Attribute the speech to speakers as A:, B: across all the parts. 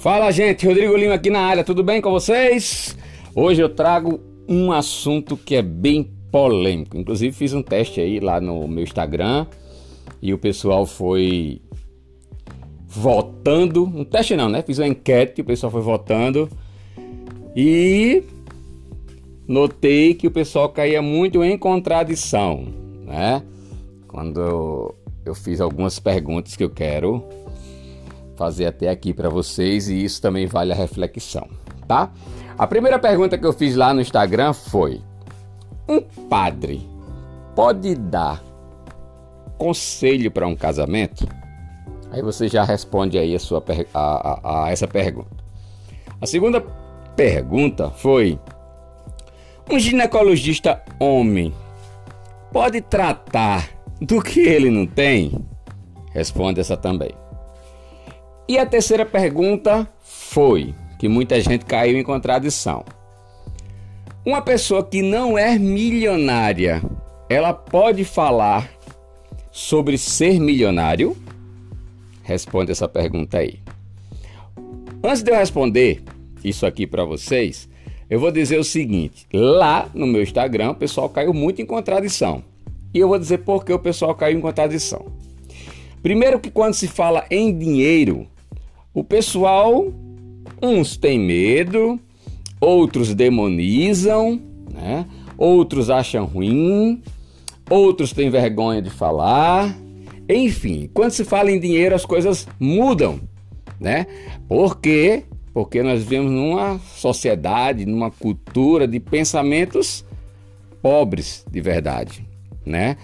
A: Fala gente, Rodrigo Lima aqui na área, tudo bem com vocês? Hoje eu trago um assunto que é bem polêmico. Inclusive fiz um teste aí lá no meu Instagram e o pessoal foi votando. Um teste não, né? Fiz uma enquete, o pessoal foi votando e notei que o pessoal caía muito em contradição, né? Quando eu fiz algumas perguntas que eu quero fazer até aqui para vocês e isso também vale a reflexão, tá? A primeira pergunta que eu fiz lá no Instagram foi: um padre pode dar conselho para um casamento? Aí você já responde aí a, sua, a, a, a essa pergunta. A segunda pergunta foi: um ginecologista homem pode tratar do que ele não tem? Responde essa também. E a terceira pergunta foi que muita gente caiu em contradição. Uma pessoa que não é milionária, ela pode falar sobre ser milionário? Responde essa pergunta aí. Antes de eu responder isso aqui para vocês, eu vou dizer o seguinte: lá no meu Instagram, o pessoal caiu muito em contradição. E eu vou dizer por que o pessoal caiu em contradição. Primeiro que quando se fala em dinheiro, o pessoal, uns têm medo, outros demonizam, né? outros acham ruim, outros têm vergonha de falar. Enfim, quando se fala em dinheiro, as coisas mudam, né? Por quê? Porque nós vivemos numa sociedade, numa cultura de pensamentos pobres de verdade, né?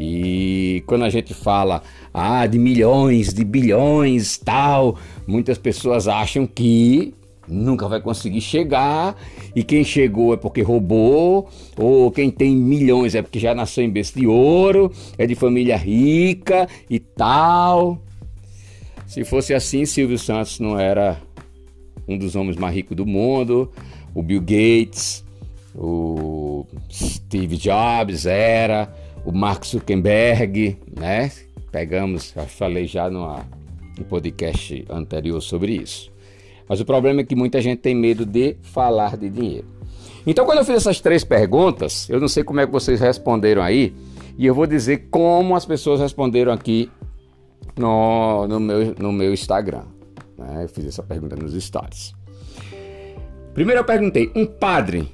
A: E quando a gente fala ah, de milhões, de bilhões, tal, muitas pessoas acham que nunca vai conseguir chegar. E quem chegou é porque roubou, ou quem tem milhões é porque já nasceu em berço de ouro, é de família rica e tal. Se fosse assim, Silvio Santos não era um dos homens mais ricos do mundo, o Bill Gates, o Steve Jobs era o Mark Zuckerberg, né? Pegamos, falei já no podcast anterior sobre isso. Mas o problema é que muita gente tem medo de falar de dinheiro. Então, quando eu fiz essas três perguntas, eu não sei como é que vocês responderam aí, e eu vou dizer como as pessoas responderam aqui no, no, meu, no meu Instagram. Né? Eu fiz essa pergunta nos stories. Primeiro eu perguntei: um padre,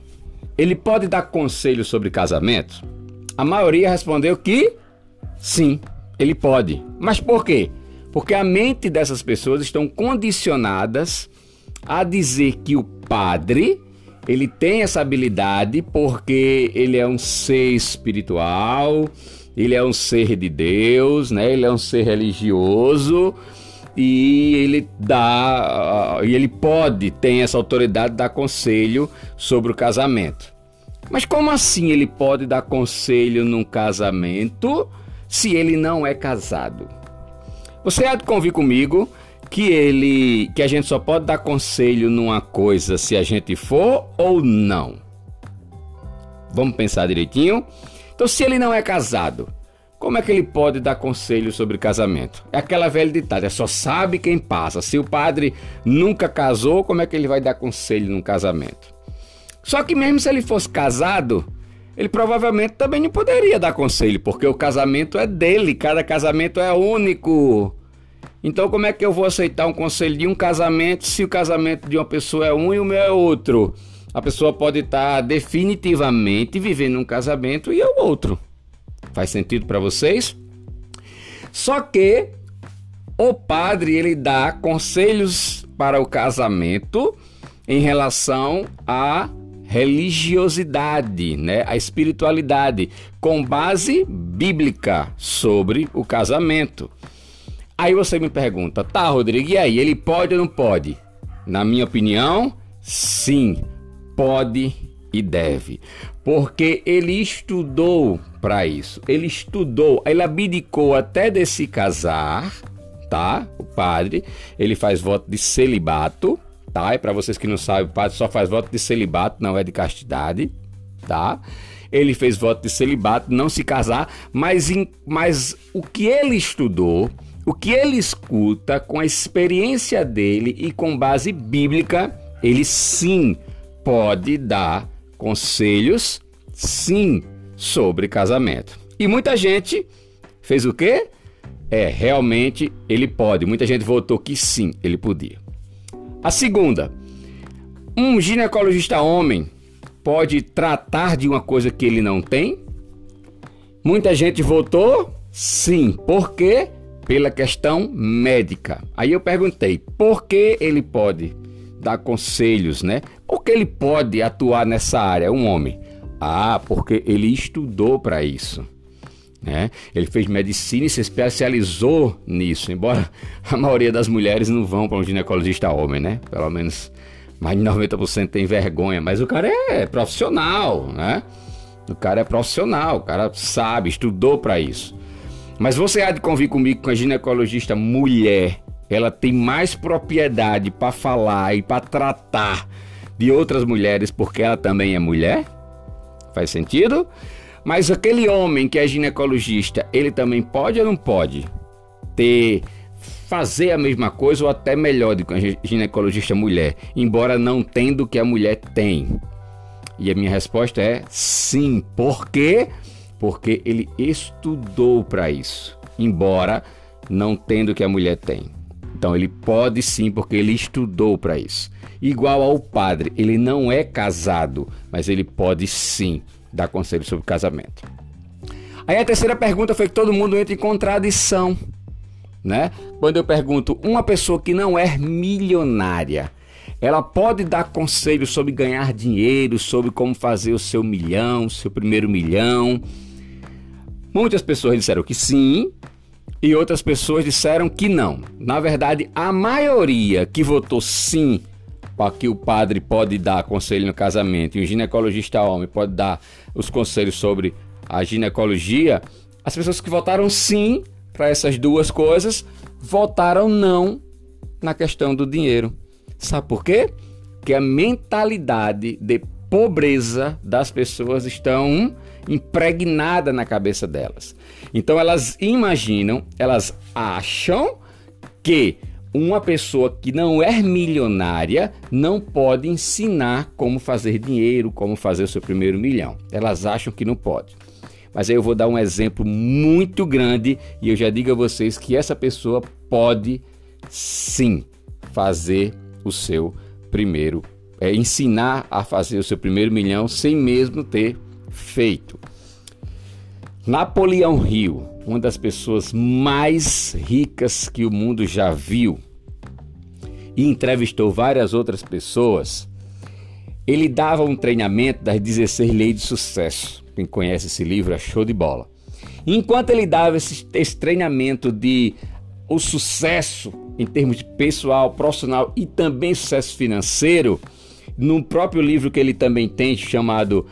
A: ele pode dar conselho sobre casamento? A maioria respondeu que sim, ele pode. Mas por quê? Porque a mente dessas pessoas estão condicionadas a dizer que o padre ele tem essa habilidade porque ele é um ser espiritual, ele é um ser de Deus, né? Ele é um ser religioso e ele dá e ele pode tem essa autoridade de dar conselho sobre o casamento. Mas como assim ele pode dar conselho num casamento se ele não é casado? Você há de convir comigo que ele que a gente só pode dar conselho numa coisa se a gente for ou não. Vamos pensar direitinho? Então, se ele não é casado, como é que ele pode dar conselho sobre casamento? É aquela velha ditada, é só sabe quem passa. Se o padre nunca casou, como é que ele vai dar conselho num casamento? Só que mesmo se ele fosse casado, ele provavelmente também não poderia dar conselho, porque o casamento é dele, cada casamento é único. Então, como é que eu vou aceitar um conselho de um casamento se o casamento de uma pessoa é um e o meu é outro? A pessoa pode estar definitivamente vivendo um casamento e é o outro. Faz sentido para vocês? Só que o padre ele dá conselhos para o casamento em relação a religiosidade, né? a espiritualidade, com base bíblica sobre o casamento. Aí você me pergunta, tá, Rodrigo, e aí, ele pode ou não pode? Na minha opinião, sim, pode e deve. Porque ele estudou para isso. Ele estudou, ele abdicou até de se casar, tá? O padre, ele faz voto de celibato, tá? E para vocês que não sabem, o padre só faz voto de celibato, não é de castidade, tá? Ele fez voto de celibato, não se casar, mas, em, mas o que ele estudou, o que ele escuta com a experiência dele e com base bíblica, ele sim pode dar conselhos, sim, sobre casamento. E muita gente fez o quê? É, realmente ele pode. Muita gente votou que sim, ele podia. A segunda, um ginecologista homem pode tratar de uma coisa que ele não tem? Muita gente votou sim. Por quê? Pela questão médica. Aí eu perguntei, por que ele pode dar conselhos, né? Por que ele pode atuar nessa área, um homem? Ah, porque ele estudou para isso. Né? Ele fez medicina e se especializou nisso, embora a maioria das mulheres não vão para um ginecologista homem, né? Pelo menos mais de 90% tem vergonha, mas o cara é profissional, né? O cara é profissional, o cara sabe, estudou para isso. Mas você há de convir comigo com a ginecologista mulher, ela tem mais propriedade para falar e para tratar de outras mulheres porque ela também é mulher? Faz sentido? Mas aquele homem que é ginecologista, ele também pode ou não pode ter fazer a mesma coisa ou até melhor do que a ginecologista mulher, embora não tendo o que a mulher tem? E a minha resposta é sim. Por quê? Porque ele estudou para isso, embora não tendo o que a mulher tem. Então ele pode sim, porque ele estudou para isso. Igual ao padre, ele não é casado, mas ele pode sim dar conselho sobre casamento. Aí a terceira pergunta foi que todo mundo entra em contradição, né? Quando eu pergunto, uma pessoa que não é milionária, ela pode dar conselhos sobre ganhar dinheiro, sobre como fazer o seu milhão, seu primeiro milhão. Muitas pessoas disseram que sim, e outras pessoas disseram que não. Na verdade, a maioria que votou sim que o padre pode dar conselho no casamento e o ginecologista homem pode dar os conselhos sobre a ginecologia, as pessoas que votaram sim para essas duas coisas votaram não na questão do dinheiro. Sabe por quê? Que a mentalidade de pobreza das pessoas estão impregnada na cabeça delas. Então elas imaginam, elas acham que uma pessoa que não é milionária não pode ensinar como fazer dinheiro, como fazer o seu primeiro milhão. Elas acham que não pode. Mas aí eu vou dar um exemplo muito grande e eu já digo a vocês que essa pessoa pode sim fazer o seu primeiro, é ensinar a fazer o seu primeiro milhão sem mesmo ter feito. Napoleão Hill, uma das pessoas mais ricas que o mundo já viu, e entrevistou várias outras pessoas, ele dava um treinamento das 16 leis de sucesso. Quem conhece esse livro é show de bola. Enquanto ele dava esse, esse treinamento de o sucesso em termos de pessoal, profissional e também sucesso financeiro, no próprio livro que ele também tem chamado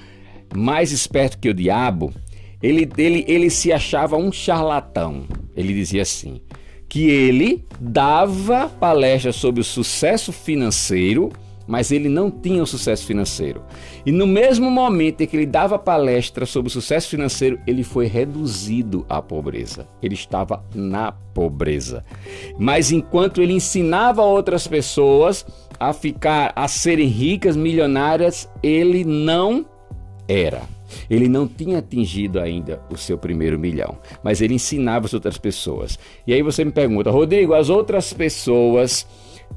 A: Mais Esperto que o Diabo, ele, ele, ele se achava um charlatão. Ele dizia assim: que ele dava palestras sobre o sucesso financeiro, mas ele não tinha o sucesso financeiro. E no mesmo momento em que ele dava palestra sobre o sucesso financeiro, ele foi reduzido à pobreza. Ele estava na pobreza. Mas enquanto ele ensinava outras pessoas a ficar a serem ricas, milionárias, ele não era. Ele não tinha atingido ainda o seu primeiro milhão, mas ele ensinava as outras pessoas. E aí você me pergunta, Rodrigo, as outras pessoas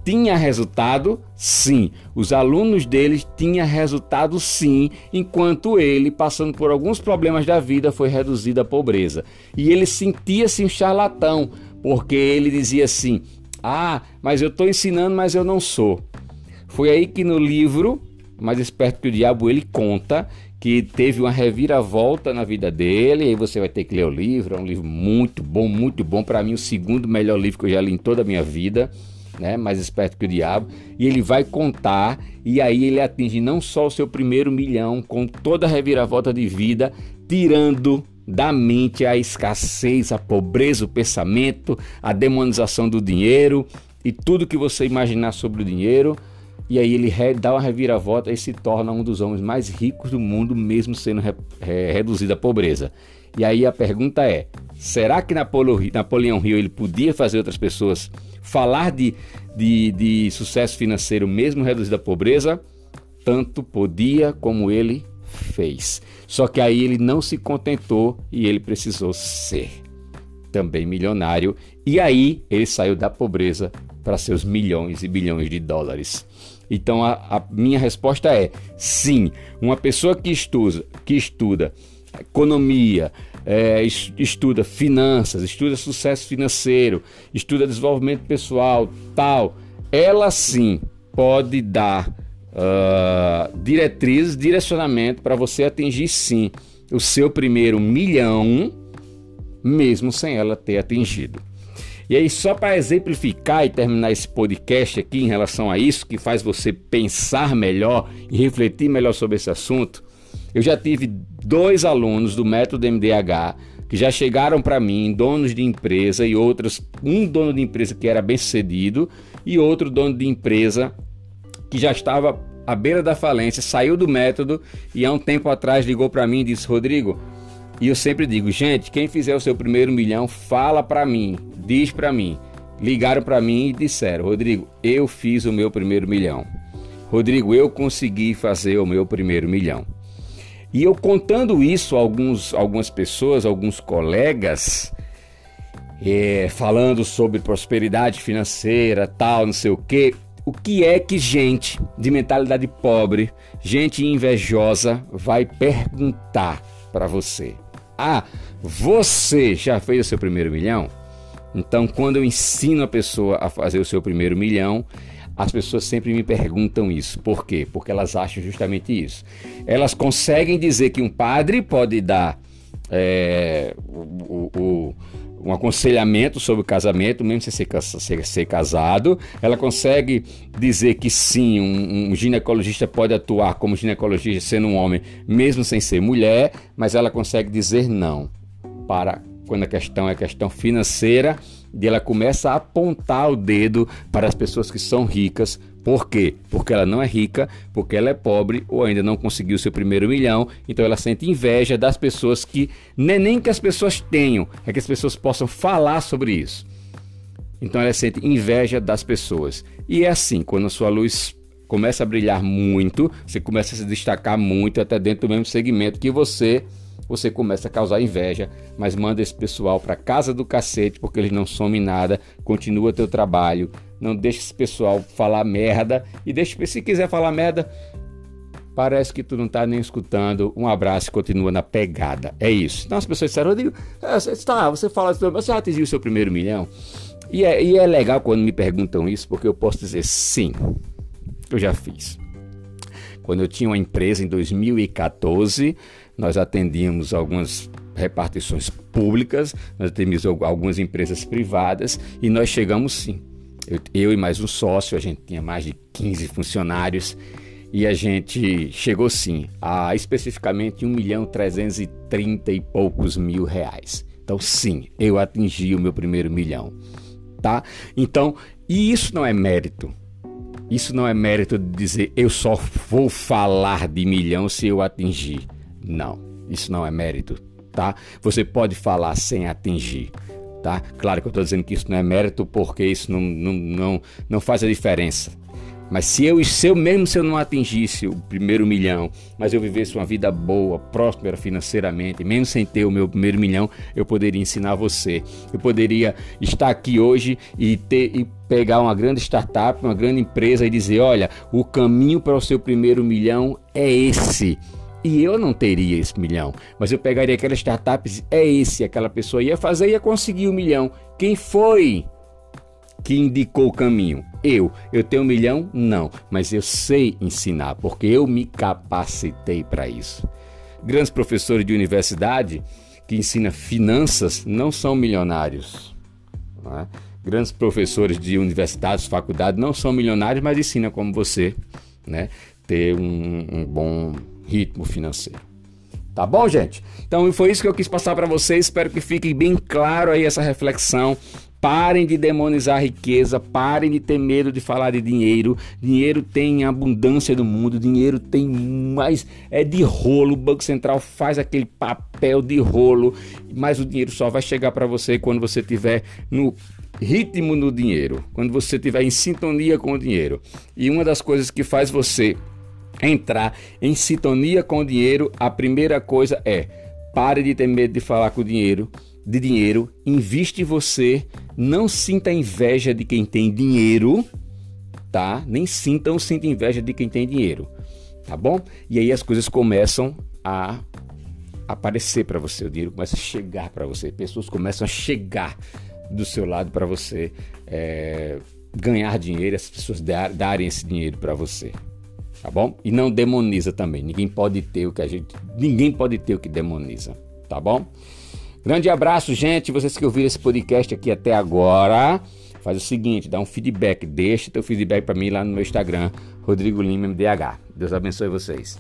A: tinha resultado? Sim. Os alunos deles tinham resultado sim, enquanto ele, passando por alguns problemas da vida, foi reduzido à pobreza. E ele sentia-se um charlatão, porque ele dizia assim: Ah, mas eu estou ensinando, mas eu não sou. Foi aí que no livro Mais Esperto que o Diabo ele conta que teve uma reviravolta na vida dele, e aí você vai ter que ler o livro, é um livro muito bom, muito bom, para mim o segundo melhor livro que eu já li em toda a minha vida, né? Mais esperto que o diabo, e ele vai contar e aí ele atinge não só o seu primeiro milhão com toda a reviravolta de vida, tirando da mente a escassez, a pobreza, o pensamento, a demonização do dinheiro e tudo que você imaginar sobre o dinheiro e aí ele dá uma reviravolta e se torna um dos homens mais ricos do mundo, mesmo sendo re, re, reduzido à pobreza. E aí a pergunta é: será que Napoleão Hill ele podia fazer outras pessoas falar de, de, de sucesso financeiro mesmo reduzido à pobreza? Tanto podia como ele fez. Só que aí ele não se contentou e ele precisou ser também milionário. E aí ele saiu da pobreza para seus milhões e bilhões de dólares. Então a, a, minha resposta é sim. Uma pessoa que estuda, que estuda economia, é, estuda finanças, estuda sucesso financeiro, estuda desenvolvimento pessoal, tal, ela sim pode dar uh, diretrizes, direcionamento para você atingir sim o seu primeiro milhão, mesmo sem ela ter atingido. E aí, só para exemplificar e terminar esse podcast aqui em relação a isso, que faz você pensar melhor e refletir melhor sobre esse assunto, eu já tive dois alunos do método MDH que já chegaram para mim, donos de empresa e outros, um dono de empresa que era bem sucedido e outro dono de empresa que já estava à beira da falência, saiu do método e há um tempo atrás ligou para mim e disse: Rodrigo, e eu sempre digo, gente, quem fizer o seu primeiro milhão, fala para mim, diz para mim. Ligaram para mim e disseram: Rodrigo, eu fiz o meu primeiro milhão. Rodrigo, eu consegui fazer o meu primeiro milhão. E eu contando isso a alguns, algumas pessoas, alguns colegas, é, falando sobre prosperidade financeira, tal, não sei o que, o que é que gente de mentalidade pobre, gente invejosa, vai perguntar para você? Ah, você já fez o seu primeiro milhão? Então, quando eu ensino a pessoa a fazer o seu primeiro milhão, as pessoas sempre me perguntam isso. Por quê? Porque elas acham justamente isso. Elas conseguem dizer que um padre pode dar é, o, o, um aconselhamento sobre o casamento, mesmo sem ser, ser, ser casado. Ela consegue dizer que sim, um, um, ginecologista pode atuar como ginecologista sendo um homem, mesmo sem ser mulher, mas ela consegue dizer não para quando a questão é questão financeira, e ela começa a apontar o dedo para as pessoas que são ricas por quê? Porque ela não é rica, porque ela é pobre ou ainda não conseguiu seu primeiro milhão, então ela sente inveja das pessoas que nem, nem que as pessoas tenham, é que as pessoas possam falar sobre isso. Então ela sente inveja das pessoas. E é assim, quando a sua luz começa a brilhar muito, você começa a se destacar muito até dentro do mesmo segmento que você você começa a causar inveja, mas manda esse pessoal para casa do cacete porque eles não somem nada, continua teu trabalho, não deixa esse pessoal falar merda e deixa se quiser falar merda, parece que tu não tá nem escutando. Um abraço e continua na pegada. É isso. Então as pessoas disseram, Rodrigo, tá, você fala, você já atingiu o seu primeiro milhão? E é, e é legal quando me perguntam isso, porque eu posso dizer sim, eu já fiz. Quando eu tinha uma empresa em 2014, nós atendíamos algumas repartições públicas, nós atendíamos algumas empresas privadas e nós chegamos sim. Eu, eu, e mais um sócio, a gente tinha mais de 15 funcionários e a gente chegou sim a especificamente 1 milhão 330 e poucos mil reais. Então sim, eu atingi o meu primeiro milhão, tá? Então, e isso não é mérito. Isso não é mérito de dizer eu só vou falar de milhão se eu atingir. Não, isso não é mérito, tá? Você pode falar sem atingir, tá? Claro que eu estou dizendo que isso não é mérito porque isso não, não, não, não faz a diferença. Mas se eu, se eu mesmo se eu não atingisse o primeiro milhão, mas eu vivesse uma vida boa, próspera financeiramente, mesmo sem ter o meu primeiro milhão, eu poderia ensinar você. Eu poderia estar aqui hoje e ter e pegar uma grande startup, uma grande empresa e dizer, olha, o caminho para o seu primeiro milhão é esse. E eu não teria esse milhão, mas eu pegaria aquela startup, é esse, aquela pessoa ia fazer ia conseguir o um milhão. Quem foi que indicou o caminho? Eu. Eu tenho um milhão? Não, mas eu sei ensinar, porque eu me capacitei para isso. Grandes professores de universidade que ensinam finanças não são milionários. Não é? Grandes professores de universidades, faculdades não são milionários, mas ensinam como você né, ter um, um bom ritmo financeiro. Tá bom, gente? Então foi isso que eu quis passar para vocês. Espero que fique bem claro aí essa reflexão Parem de demonizar a riqueza, parem de ter medo de falar de dinheiro. Dinheiro tem abundância no mundo, dinheiro tem mais é de rolo. O Banco Central faz aquele papel de rolo, mas o dinheiro só vai chegar para você quando você tiver no ritmo no dinheiro, quando você estiver em sintonia com o dinheiro. E uma das coisas que faz você entrar em sintonia com o dinheiro, a primeira coisa é pare de ter medo de falar com o dinheiro de dinheiro, investe em você, não sinta inveja de quem tem dinheiro, tá? Nem sinta ou sinta inveja de quem tem dinheiro, tá bom? E aí as coisas começam a aparecer para você, o dinheiro começa a chegar para você, pessoas começam a chegar do seu lado para você é, ganhar dinheiro, as pessoas darem esse dinheiro para você, tá bom? E não demoniza também. Ninguém pode ter o que a gente, ninguém pode ter o que demoniza, tá bom? Grande abraço, gente. Vocês que ouviram esse podcast aqui até agora, faz o seguinte, dá um feedback, deixa teu feedback para mim lá no meu Instagram, Rodrigo Lima MDH. Deus abençoe vocês.